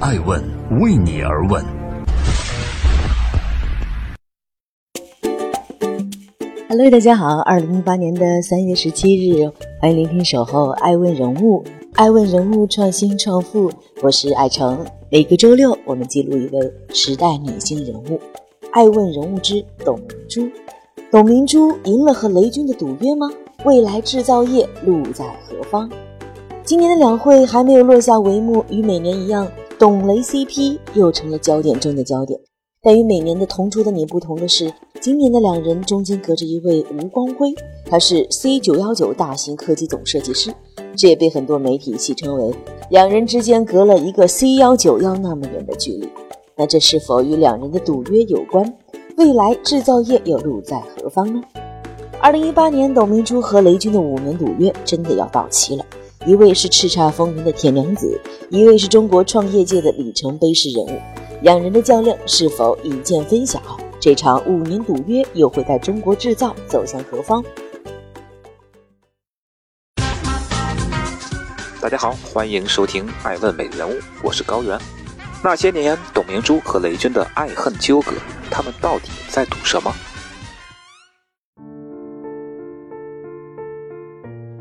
爱问为你而问。Hello，大家好，二零一八年的三月十七日，欢迎聆听守候爱问人物，爱问人物创新创富，我是爱成。每个周六，我们记录一位时代女性人物。爱问人物之董明珠，董明珠赢了和雷军的赌约吗？未来制造业路在何方？今年的两会还没有落下帷幕，与每年一样，董雷 CP 又成了焦点中的焦点。但与每年的同出的你不同的是，今年的两人中间隔着一位吴光辉，他是 C 九幺九大型科技总设计师，这也被很多媒体戏称为两人之间隔了一个 C 幺九幺那么远的距离。那这是否与两人的赌约有关？未来制造业又路在何方呢？二零一八年，董明珠和雷军的五年赌约真的要到期了。一位是叱咤风云的铁娘子，一位是中国创业界的里程碑式人物，两人的较量是否一见分晓？这场五年赌约又会带中国制造走向何方？大家好，欢迎收听《爱问美人物》，我是高原。那些年，董明珠和雷军的爱恨纠葛，他们到底在赌什么？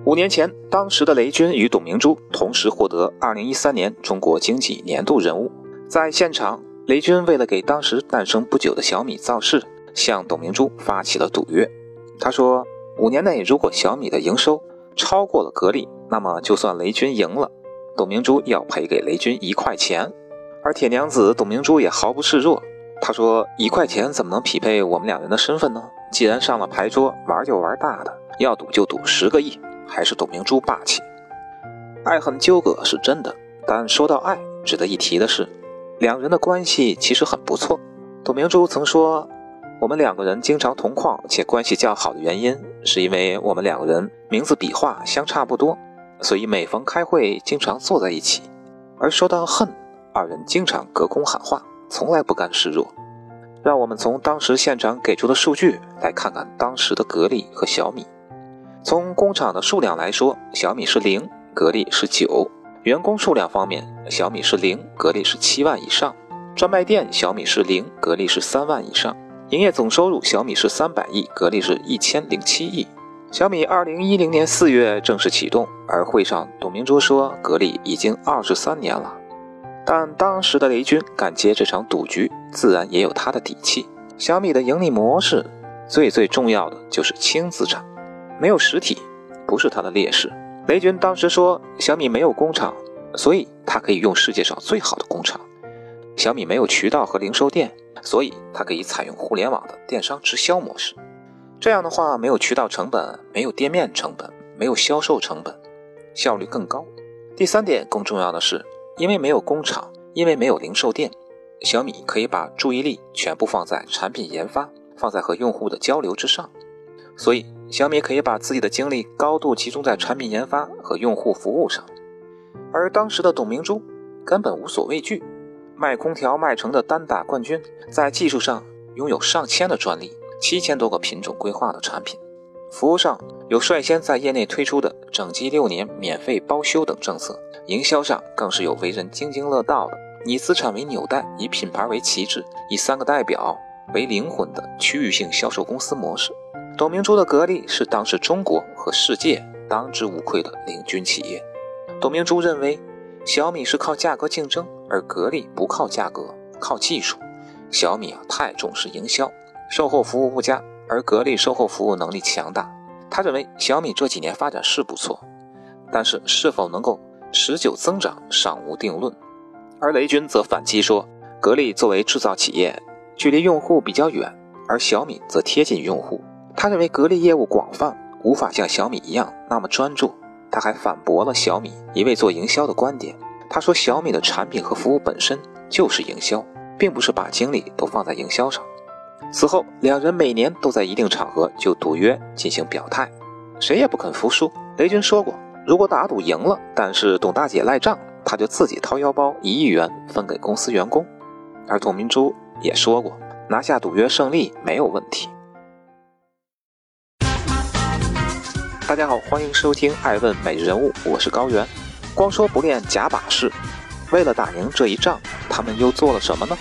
五年前，当时的雷军与董明珠同时获得二零一三年中国经济年度人物。在现场，雷军为了给当时诞生不久的小米造势，向董明珠发起了赌约。他说，五年内如果小米的营收超过了格力，那么就算雷军赢了，董明珠要赔给雷军一块钱。而铁娘子董明珠也毫不示弱，她说：“一块钱怎么能匹配我们两人的身份呢？既然上了牌桌，玩就玩大的，要赌就赌十个亿。”还是董明珠霸气，爱恨纠葛是真的，但说到爱，值得一提的是，两人的关系其实很不错。董明珠曾说：“我们两个人经常同框且关系较好的原因，是因为我们两个人名字笔画相差不多，所以每逢开会经常坐在一起。”而说到恨，二人经常隔空喊话，从来不甘示弱。让我们从当时现场给出的数据来看看当时的格力和小米。从工厂的数量来说，小米是零，格力是九。员工数量方面，小米是零，格力是七万以上。专卖店，小米是零，格力是三万以上。营业总收入，小米是三百亿，格力是一千零七亿。小米二零一零年四月正式启动，而会上董明珠说，格力已经二十三年了。但当时的雷军敢接这场赌局，自然也有他的底气。小米的盈利模式，最最重要的就是轻资产。没有实体，不是它的劣势。雷军当时说，小米没有工厂，所以它可以用世界上最好的工厂。小米没有渠道和零售店，所以它可以采用互联网的电商直销模式。这样的话，没有渠道成本，没有店面成本，没有销售成本，效率更高。第三点更重要的是，因为没有工厂，因为没有零售店，小米可以把注意力全部放在产品研发，放在和用户的交流之上，所以。小米可以把自己的精力高度集中在产品研发和用户服务上，而当时的董明珠根本无所畏惧，卖空调卖成的单打冠军，在技术上拥有上千的专利，七千多个品种规划的产品，服务上有率先在业内推出的整机六年免费包修等政策，营销上更是有为人津津乐道的以资产为纽带，以品牌为旗帜，以三个代表为灵魂的区域性销售公司模式。董明珠的格力是当时中国和世界当之无愧的领军企业。董明珠认为，小米是靠价格竞争，而格力不靠价格，靠技术。小米啊，太重视营销，售后服务不佳，而格力售后服务能力强大。他认为小米这几年发展是不错，但是是否能够持久增长尚无定论。而雷军则反击说，格力作为制造企业，距离用户比较远，而小米则贴近用户。他认为格力业务广泛，无法像小米一样那么专注。他还反驳了小米一位做营销的观点。他说，小米的产品和服务本身就是营销，并不是把精力都放在营销上。此后，两人每年都在一定场合就赌约进行表态，谁也不肯服输。雷军说过，如果打赌赢了，但是董大姐赖账，他就自己掏腰包一亿元分给公司员工。而董明珠也说过，拿下赌约胜利没有问题。大家好，欢迎收听《爱问每日人物》，我是高原。光说不练假把式，为了打赢这一仗，他们又做了什么呢？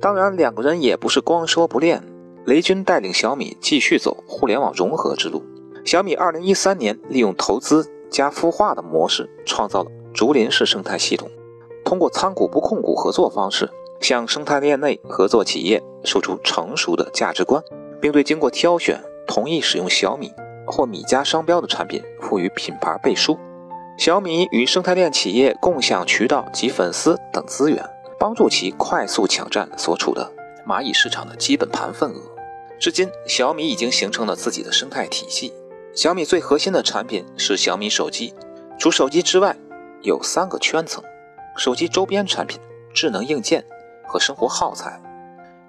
当然，两个人也不是光说不练。雷军带领小米继续走互联网融合之路。小米2013年利用投资加孵化的模式，创造了竹林式生态系统，通过参股不控股合作方式，向生态链内合作企业输出成熟的价值观，并对经过挑选、同意使用小米或米家商标的产品赋予品牌背书。小米与生态链企业共享渠道及粉丝等资源。帮助其快速抢占所处的蚂蚁市场的基本盘份额。至今，小米已经形成了自己的生态体系。小米最核心的产品是小米手机，除手机之外，有三个圈层：手机周边产品、智能硬件和生活耗材。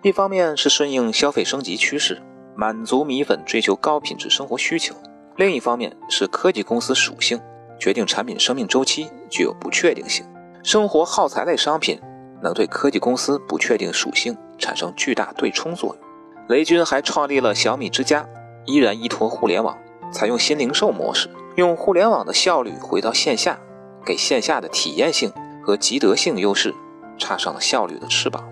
一方面是顺应消费升级趋势，满足米粉追求高品质生活需求；另一方面是科技公司属性决定产品生命周期具有不确定性。生活耗材类商品。能对科技公司不确定属性产生巨大对冲作用。雷军还创立了小米之家，依然依托互联网，采用新零售模式，用互联网的效率回到线下，给线下的体验性和积德性优势插上了效率的翅膀。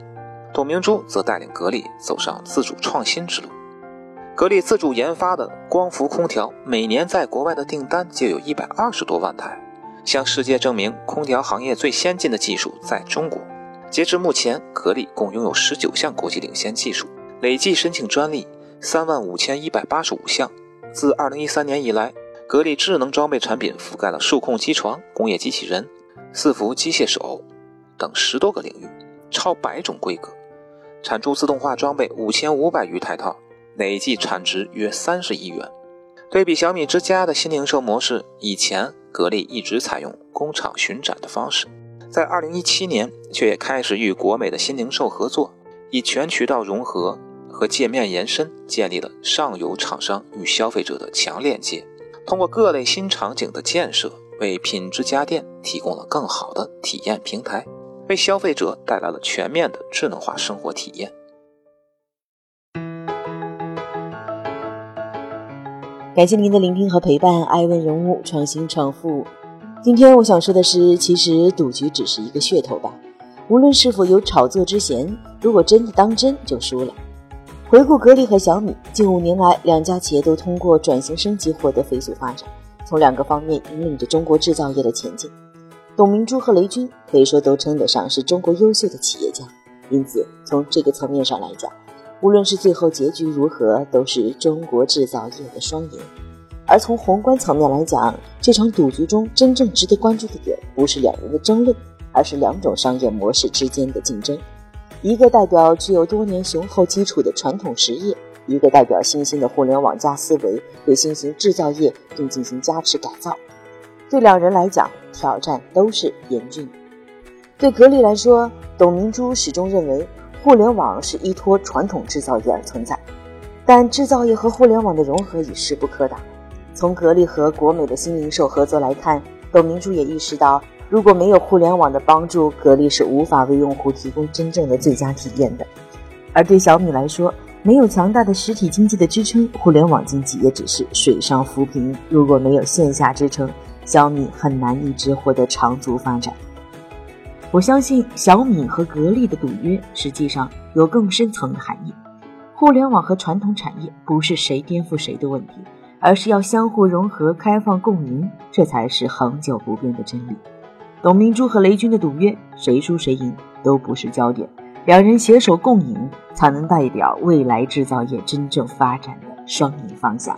董明珠则带领格力走上自主创新之路。格力自主研发的光伏空调，每年在国外的订单就有一百二十多万台，向世界证明空调行业最先进的技术在中国。截至目前，格力共拥有十九项国际领先技术，累计申请专利三万五千一百八十五项。自二零一三年以来，格力智能装备产品覆盖了数控机床、工业机器人、伺服机械手等十多个领域，超百种规格，产出自动化装备五千五百余台套，累计产值约三十亿元。对比小米之家的新零售模式，以前格力一直采用工厂巡展的方式。在二零一七年，却也开始与国美的新零售合作，以全渠道融合和界面延伸，建立了上游厂商与消费者的强链接。通过各类新场景的建设，为品质家电提供了更好的体验平台，为消费者带来了全面的智能化生活体验。感谢您的聆听和陪伴，爱问人物，创新创富。今天我想说的是，其实赌局只是一个噱头吧。无论是否有炒作之嫌，如果真的当真，就输了。回顾格力和小米，近五年来，两家企业都通过转型升级获得飞速发展，从两个方面引领着中国制造业的前进。董明珠和雷军可以说都称得上是中国优秀的企业家，因此从这个层面上来讲，无论是最后结局如何，都是中国制造业的双赢。而从宏观层面来讲，这场赌局中真正值得关注的点，不是两人的争论，而是两种商业模式之间的竞争。一个代表具有多年雄厚基础的传统实业，一个代表新兴的互联网加思维，对新型制造业并进行加持改造。对两人来讲，挑战都是严峻。对格力来说，董明珠始终认为，互联网是依托传统制造业而存在，但制造业和互联网的融合已势不可挡。从格力和国美的新零售合作来看，董明珠也意识到，如果没有互联网的帮助，格力是无法为用户提供真正的最佳体验的。而对小米来说，没有强大的实体经济的支撑，互联网经济也只是水上浮萍。如果没有线下支撑，小米很难一直获得长足发展。我相信小米和格力的赌约实际上有更深层的含义。互联网和传统产业不是谁颠覆谁的问题。而是要相互融合、开放共赢，这才是恒久不变的真理。董明珠和雷军的赌约，谁输谁赢都不是焦点，两人携手共赢，才能代表未来制造业真正发展的双赢方向。